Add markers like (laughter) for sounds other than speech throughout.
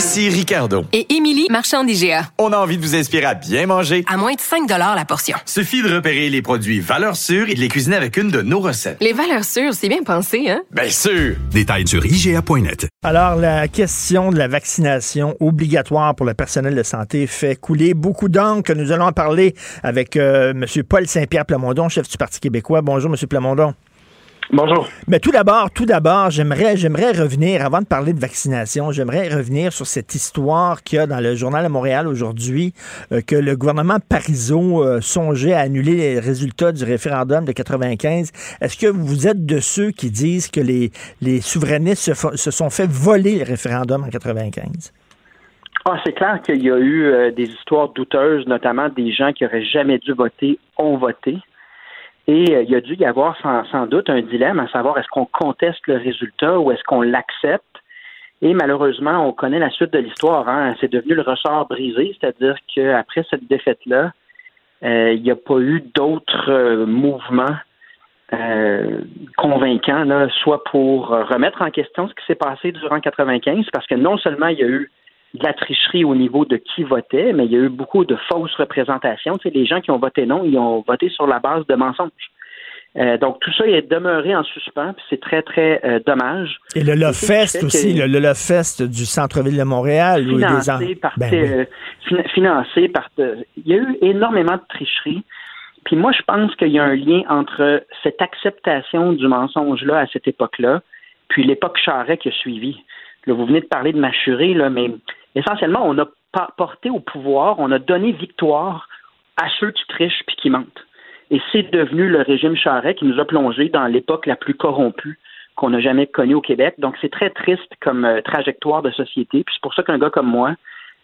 Ici Ricardo. Et Émilie, marchand d'IGA. On a envie de vous inspirer à bien manger. À moins de 5 la portion. Suffit de repérer les produits valeurs sûres et de les cuisiner avec une de nos recettes. Les valeurs sûres, c'est bien pensé, hein? Bien sûr! Détails sur IGA.net. Alors, la question de la vaccination obligatoire pour le personnel de santé fait couler beaucoup d'encre. Nous allons en parler avec euh, M. Paul Saint-Pierre Plamondon, chef du Parti québécois. Bonjour, M. Plamondon. Bonjour. Mais tout d'abord, tout d'abord, j'aimerais, j'aimerais revenir, avant de parler de vaccination, j'aimerais revenir sur cette histoire qu'il y a dans le journal de Montréal aujourd'hui, euh, que le gouvernement Parizeau euh, songeait à annuler les résultats du référendum de 95. Est-ce que vous êtes de ceux qui disent que les, les souverainistes se, se sont fait voler le référendum en 95? Ah, c'est clair qu'il y a eu euh, des histoires douteuses, notamment des gens qui auraient jamais dû voter ont voté. Et euh, il y a dû y avoir sans, doute un dilemme à savoir est-ce qu'on conteste le résultat ou est-ce qu'on l'accepte. Et malheureusement, on connaît la suite de l'histoire. Hein. C'est devenu le ressort brisé, c'est-à-dire qu'après cette défaite-là, euh, il n'y a pas eu d'autres euh, mouvements convaincants, soit pour remettre en question ce qui s'est passé durant 95, parce que non seulement il y a eu de la tricherie au niveau de qui votait, mais il y a eu beaucoup de fausses représentations. Tu sais, les gens qui ont voté non, ils ont voté sur la base de mensonges. Euh, donc tout ça est demeuré en suspens, puis c'est très très euh, dommage. Et le Love Et c'est Fest ce qui fait aussi, que- le, le Love Fest du centre-ville de Montréal. où des financé en- par Ben euh, financé par il y a eu énormément de tricherie. Puis moi je pense qu'il y a un lien entre cette acceptation du mensonge là à cette époque-là, puis l'époque Charest qui a suivi. Là, vous venez de parler de Machuré là, mais essentiellement on a porté au pouvoir, on a donné victoire à ceux qui trichent puis qui mentent. Et c'est devenu le régime Charest qui nous a plongé dans l'époque la plus corrompue qu'on n'a jamais connue au Québec. Donc, c'est très triste comme euh, trajectoire de société. Puis c'est pour ça qu'un gars comme moi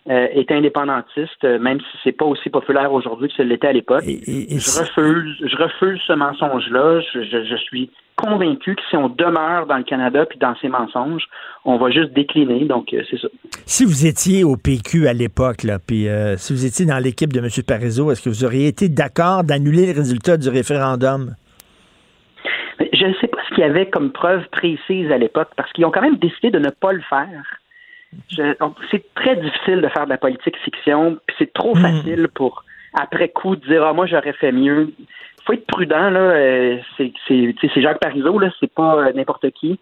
euh, est indépendantiste, euh, même si c'est pas aussi populaire aujourd'hui que ce l'était à l'époque. Je refuse, je refuse ce mensonge-là. Je, je- je suis convaincu que si on demeure dans le Canada puis dans ces mensonges, on va juste décliner. Donc, euh, c'est ça. Si vous étiez au PQ à l'époque, là, puis euh, si vous étiez dans l'équipe de M. Parizeau, est-ce que vous auriez été d'accord d'annuler le résultat du référendum? Je ne sais pas ce qu'il y avait comme preuve précise à l'époque, parce qu'ils ont quand même décidé de ne pas le faire. C'est très difficile de faire de la politique fiction, puis c'est trop Mhm. facile pour, après coup, dire Ah, moi, j'aurais fait mieux. faut être prudent, là. euh, c'est, c'est Jacques Parizeau, là, c'est pas euh, n'importe qui.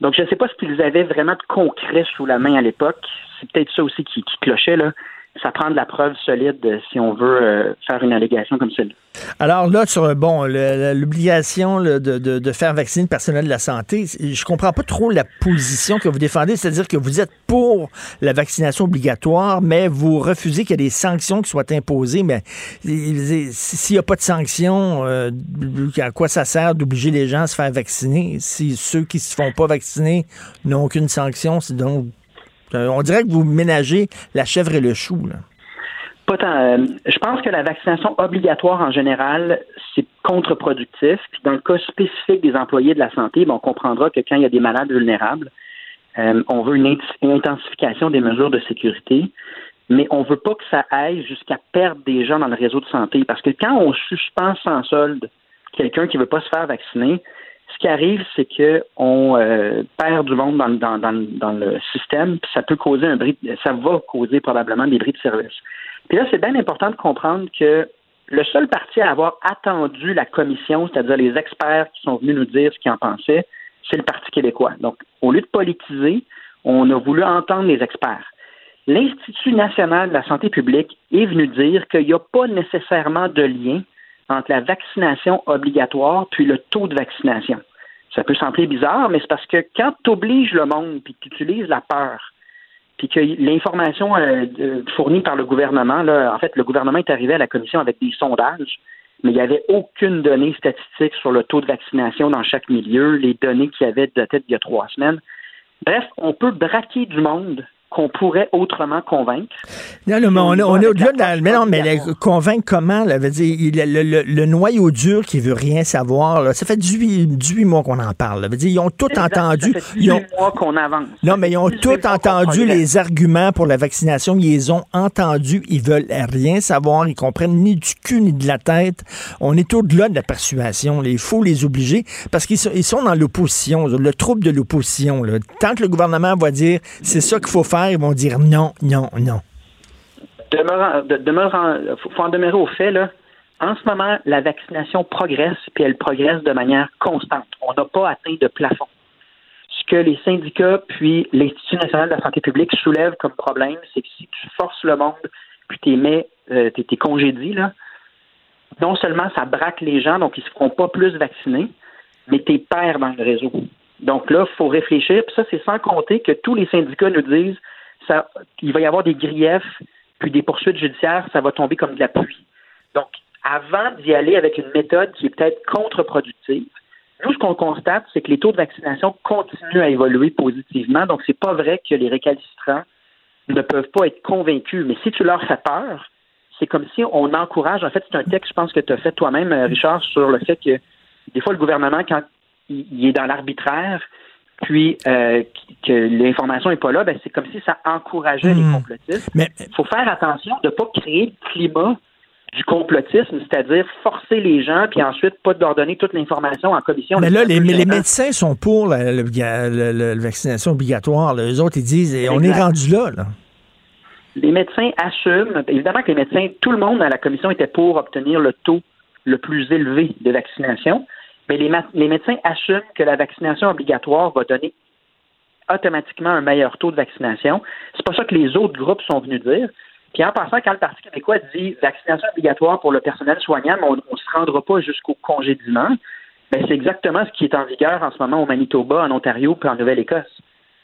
Donc, je ne sais pas ce qu'ils avaient vraiment de concret sous la main à l'époque. C'est peut-être ça aussi qui, qui clochait, là. Ça prend de la preuve solide si on veut euh, faire une allégation comme celle-là. Alors là, sur bon, l'obligation de, faire vacciner le personnel de la santé, je comprends pas trop la position que vous défendez, c'est-à-dire que vous êtes pour la vaccination obligatoire, mais vous refusez qu'il y ait des sanctions qui soient imposées. Mais s'il n'y a pas de sanctions, euh, à quoi ça sert d'obliger les gens à se faire vacciner si ceux qui se font pas vacciner n'ont aucune sanction? C'est donc on dirait que vous ménagez la chèvre et le chou. Là. Pas tant. euh, je pense que la vaccination obligatoire en général, c'est contre-productif. Dans le cas spécifique des employés de la santé, ben, on comprendra que quand il y a des malades vulnérables, euh, on veut une, int- une intensification des mesures de sécurité, mais on veut pas que ça aille jusqu'à perdre des gens dans le réseau de santé. Parce que quand on suspend sans solde quelqu'un qui veut pas se faire vacciner, ce qui arrive, c'est que on euh, perd du monde dans, le- dans, dans, le système, puis ça peut causer un bris, ça va causer probablement des bris de service. Puis là, c'est bien important de comprendre que le seul parti à avoir attendu la commission, c'est-à-dire les experts qui sont venus nous dire ce qu'ils en pensaient, c'est le Parti québécois. Donc, au lieu de politiser, on a voulu entendre les experts. L'Institut national de la santé publique est venu dire qu'il n'y a pas nécessairement de lien entre la vaccination obligatoire puis le taux de vaccination. Ça peut sembler bizarre, mais c'est parce que quand tu obliges le monde puis que tu utilises la peur, puis que l'information euh, fournie par le gouvernement, là, en fait, le gouvernement est arrivé à la commission avec des sondages, mais il n'y avait aucune donnée statistique sur le taux de vaccination dans chaque milieu. Les données qu'il y avait dataient d'il y a trois semaines. Bref, on peut braquer du monde qu'on pourrait autrement convaincre. Non, non, mais on, est- on est au-delà de la. Mais non, mais la- convaincre comment? Là, veut dire, le, le- le noyau dur qui veut rien savoir, là, ça fait 18, 18 mois qu'on en parle. là. Veut dire, ils ont tout Exact, entendu. Ça fait Ils ont, 18 mois qu'on avance. non, mais ils ont 18 tout entendu les arguments pour la vaccination. Ils les ont entendus. Ils veulent rien savoir. Ils comprennent ni du cul ni de la tête. On est au-delà de la persuasion. Il faut les obliger parce qu'ils sont, ils sont dans l'opposition, le trouble de l'opposition. Tant que le gouvernement va dire c'est ça qu'il faut faire, ils vont dire non, non, non. Demeurant- de- demeurant- faut, en demeurer au fait, là. En ce moment, la vaccination progresse, puis elle progresse de manière constante. On n'a pas atteint de plafond. Ce que les syndicats puis l'Institut national de la santé publique soulèvent comme problème, c'est que si tu forces le monde, puis tu mets, euh, t'es t'es là, non seulement ça braque les gens, donc ils ne se feront pas plus vacciner, mais tu perds dans le réseau. Donc là, il faut réfléchir, puis ça, c'est sans compter que tous les syndicats nous disent il va y avoir des griefs, puis des poursuites judiciaires, ça va tomber comme de la pluie. Donc, avant d'y aller avec une méthode qui est peut-être contre-productive, nous, ce qu'on constate, c'est que les taux de vaccination continuent à évoluer positivement. Donc, c'est pas vrai que les récalcitrants ne peuvent pas être convaincus. Mais si tu leur fais peur, c'est comme si on encourage. En fait, c'est un texte, je pense, que tu as fait toi-même, euh, Richard, sur le fait que des fois, le gouvernement, quand il est dans l'arbitraire, puis euh, que l'information n'est pas là, ben, c'est comme si ça encourageait les Hmm. complotistes. Mais Il faut faire attention de ne pas créer le climat du complotisme, c'est-à-dire forcer les gens, puis ensuite pas leur donner toute l'information en commission. Mais là, les, les médecins sont pour la, la- la- la- la vaccination obligatoire. Eux autres, ils disent, on est rendu là. là. Les médecins assument, évidemment que les médecins, tout le monde à la commission était pour obtenir le taux le plus élevé de vaccination, mais les, médecins assument que la vaccination obligatoire va donner automatiquement un meilleur taux de vaccination. C'est pas ça que les autres groupes sont venus dire. Puis en passant, quand le Parti québécois dit vaccination obligatoire pour le personnel soignant, mais on ne se rendra pas jusqu'au congédiement, ben c'est exactement ce qui est en vigueur en ce moment au Manitoba, en Ontario, puis en Nouvelle-Écosse.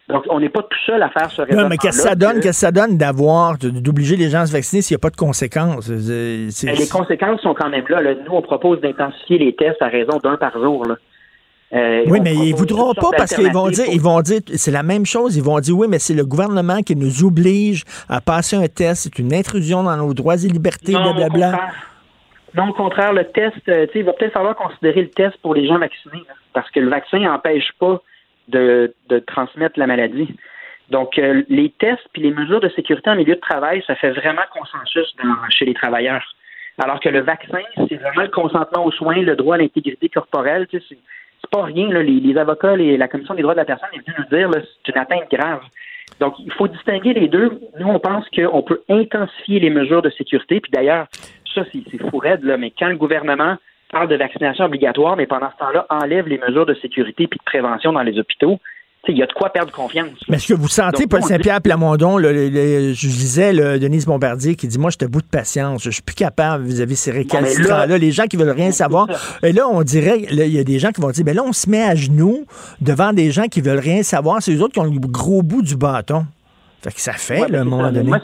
Donc, on n'est pas tout seul à faire ce raisonnement. Non, mais qu'est-ce que ça donne, qu'est-ce que ça donne d'avoir, d'obliger les gens à se vacciner s'il n'y a pas de conséquences? Les conséquences sont quand même là. là. Nous, on propose d'intensifier les tests à raison d'un par jour. là. Euh, Oui, mais ils propose voudront pas parce qu'ils vont dire, d'alternatives ils vont dire, c'est la même chose. Ils vont dire, oui, mais c'est le gouvernement qui nous oblige à passer un test. C'est une intrusion dans nos droits et libertés, blablabla. Non, au contraire, le test, euh, tu sais, il va peut-être falloir considérer le test pour les gens vaccinés, là, parce que le vaccin n'empêche pas de, transmettre la maladie. Donc, euh, les tests puis les mesures de sécurité en milieu de travail, ça fait vraiment consensus chez les travailleurs. Alors que le vaccin, c'est vraiment le consentement aux soins, le droit à l'intégrité corporelle. C'est, pas rien. Là. Les, avocats, les- la Commission des droits de la personne est venue nous dire là, c'est une atteinte grave. Donc, il faut distinguer les deux. Nous, on pense qu'on peut intensifier les mesures de sécurité. Puis d'ailleurs, ça, c'est, c'est fou raide, là, mais quand le gouvernement parle de vaccination obligatoire, mais pendant ce temps-là, enlève les mesures de sécurité puis de prévention dans les hôpitaux, il y a de quoi perdre confiance. Mais est-ce que vous sentez, Donc, Paul Saint-Pierre Plamondon, le, le- le- je disais, le, Denise Bombardier, qui dit, moi, j'étais bout de patience, je suis plus capable vis-à-vis ces récalcitrants-là, les gens qui veulent rien savoir. Et là, on dirait, il y a des gens qui vont dire, ben là, on se met à genoux devant des gens qui veulent rien savoir. C'est eux autres qui ont le gros bout du bâton. Fait que ça fait, Ouais, là, à un moment donné. Moi,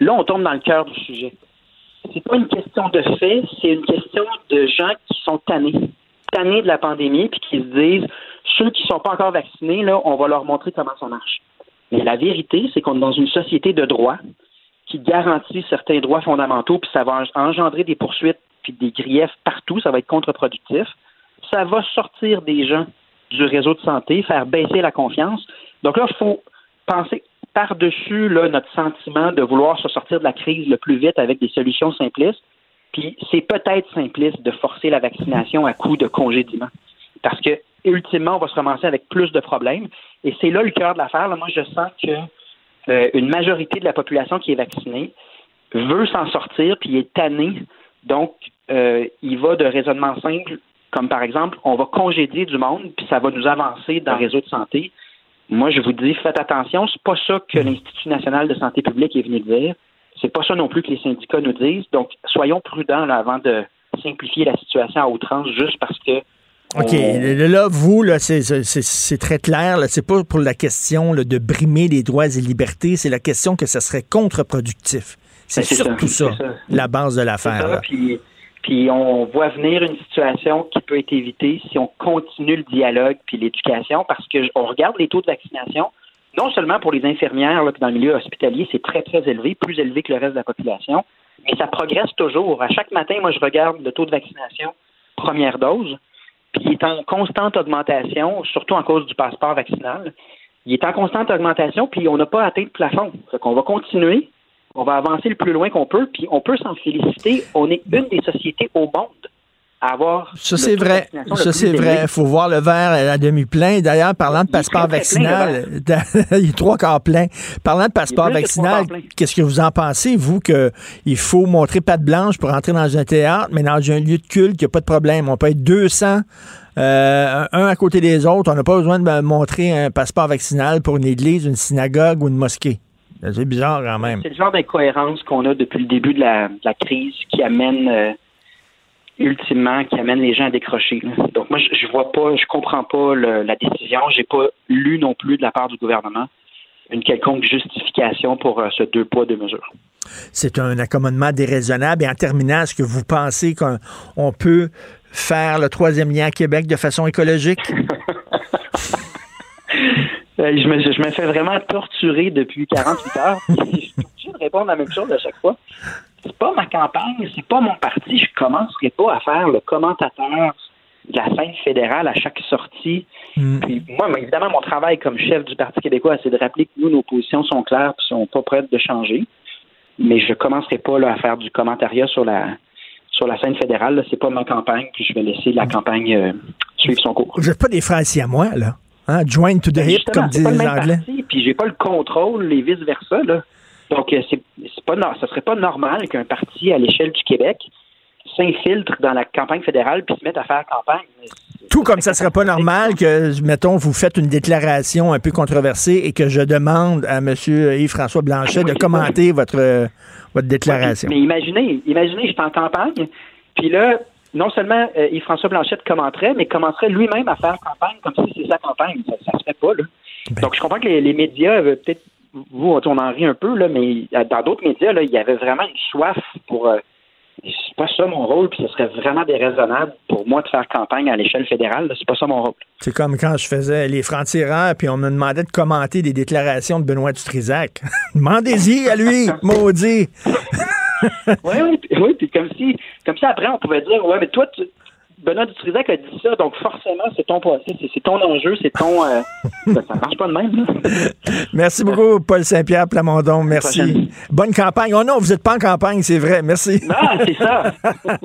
là, on tombe dans le cœur du sujet. C'est pas une question de fait, c'est une question de gens qui sont tannés. Tannés de la pandémie, puis qui se disent ceux qui sont pas encore vaccinés, là, on va leur montrer comment ça marche. Mais la vérité, c'est qu'on est dans une société de droit qui garantit certains droits fondamentaux, puis ça va engendrer des poursuites puis des griefs partout, ça va être contre-productif. Ça va sortir des gens du réseau de santé, faire baisser la confiance. Donc là, il faut penser par-dessus notre sentiment de vouloir se sortir de la crise le plus vite avec des solutions simplistes. Puis c'est peut-être simpliste de forcer la vaccination à coup de congédiement. Parce que ultimement, on va se ramasser avec plus de problèmes. Et c'est là le cœur de l'affaire. Moi, je sens que euh, une majorité de la population qui est vaccinée veut s'en sortir, puis est tannée. Donc, euh, il va de raisonnements simples, comme par exemple, on va congédier du monde, puis ça va nous avancer dans le réseau de santé. Moi, je vous dis, faites attention, c'est pas ça que l'Institut national de santé publique est venu dire. C'est pas ça non plus que les syndicats nous disent. Donc, soyons prudents là, avant de simplifier la situation à outrance juste parce que OK. Là, vous, là, c'est- très clair. C'est pas pour la question là, de brimer les droits et libertés. C'est la question que ça serait contre-productif. C'est Ben, surtout ça, ça, la base de l'affaire. Puis, Puis on voit venir une situation qui peut être évitée si on continue le dialogue puis l'éducation, parce que on regarde les taux de vaccination, non seulement pour les infirmières là, dans le milieu hospitalier, c'est très très élevé, plus élevé que le reste de la population, mais ça progresse toujours. À chaque matin, moi je regarde le taux de vaccination première dose, puis il est en constante augmentation, surtout en cause du passeport vaccinal. Il est en constante augmentation, puis on n'a pas atteint le plafond. Fait qu'on va continuer, on va avancer le plus loin qu'on peut, puis on peut s'en féliciter. On est une des sociétés au monde à avoir. Ça, c'est vrai. Ça, c'est vrai. Il faut voir le verre à demi plein. D'ailleurs, parlant de passeport vaccinal, (laughs) il est trois quarts plein. Parlant de passeport vaccinal, qu'est-ce que vous en pensez, vous, qu'il faut montrer patte blanche pour entrer dans un théâtre, mais dans un lieu de culte, il n'y a pas de problème. On peut être 200 euh, un à côté des autres. On n'a pas besoin de montrer un passeport vaccinal pour une église, une synagogue ou une mosquée. C'est bizarre quand même. C'est le genre d'incohérence qu'on a depuis le début de la, crise qui amène euh, ultimement qui amène les gens à décrocher. Donc moi je, je vois pas, je comprends pas la décision. J'ai pas lu non plus de la part du gouvernement une quelconque justification pour euh, ce deux poids deux mesures. C'est un accommodement déraisonnable. Et en terminant, est-ce que vous pensez qu'on peut faire le troisième lien à Québec de façon écologique? (laughs) Euh, je, me, je me fais vraiment torturer depuis 48 heures. (laughs) je suis obligé de répondre à la même chose à chaque fois. C'est pas ma campagne, c'est pas mon parti. Je commencerai pas à faire le commentateur de la scène fédérale à chaque sortie. Hmm. moi, évidemment, mon travail comme chef du Parti québécois, c'est de rappeler que nous, nos positions sont claires et sont pas prêtes de changer. Mais je commencerai pas là, à faire du commentariat sur la sur la scène fédérale. C'est pas ma campagne, puis je vais laisser la campagne euh, suivre son cours. Vous n'êtes pas des frères à moi, là. Hein? Join to the ben, hip, comme disent les Anglais. puis j'ai pas le contrôle et vice-versa. Donc, euh, c'est, pas, ce serait pas normal qu'un parti à l'échelle du Québec s'infiltre dans la campagne fédérale puis se mette à faire campagne. Tout comme ça serait pas normal que, mettons, vous faites une déclaration un peu controversée et que je demande à M. Yves-François Blanchet de commenter votre, votre déclaration. mais imaginez, imaginez, je suis en campagne, puis là, non seulement euh, Yves-François Blanchet commenterait, mais commencerait lui-même à faire campagne comme si c'était sa campagne. Ça, ne se fait pas, là. Ben. Donc, je comprends que les, médias, euh, peut-être, vous, on en rit un peu, là, mais dans d'autres médias, là, il y avait vraiment une soif pour. Euh, c'est pas ça mon rôle, puis ce serait vraiment déraisonnable pour moi de faire campagne à l'échelle fédérale. C'est pas ça mon rôle. C'est comme quand je faisais les francs-tireurs, puis on me demandait de commenter des déclarations de Benoît Dutrisac. (laughs) Demandez-y à lui, (laughs) maudit! Oui, oui, oui, puis comme si, comme si après on pouvait dire, ouais, mais toi, tu, Benoît Dutrisac a dit ça, donc forcément, c'est ton c'est ton enjeu, c'est ton. Euh, (laughs) ça, marche pas de même. Merci beaucoup, Paul Saint-Pierre Plamondon. Merci. Bonne campagne. Oh non, vous n'êtes pas en campagne, c'est vrai. Merci. Non, c'est ça. (laughs)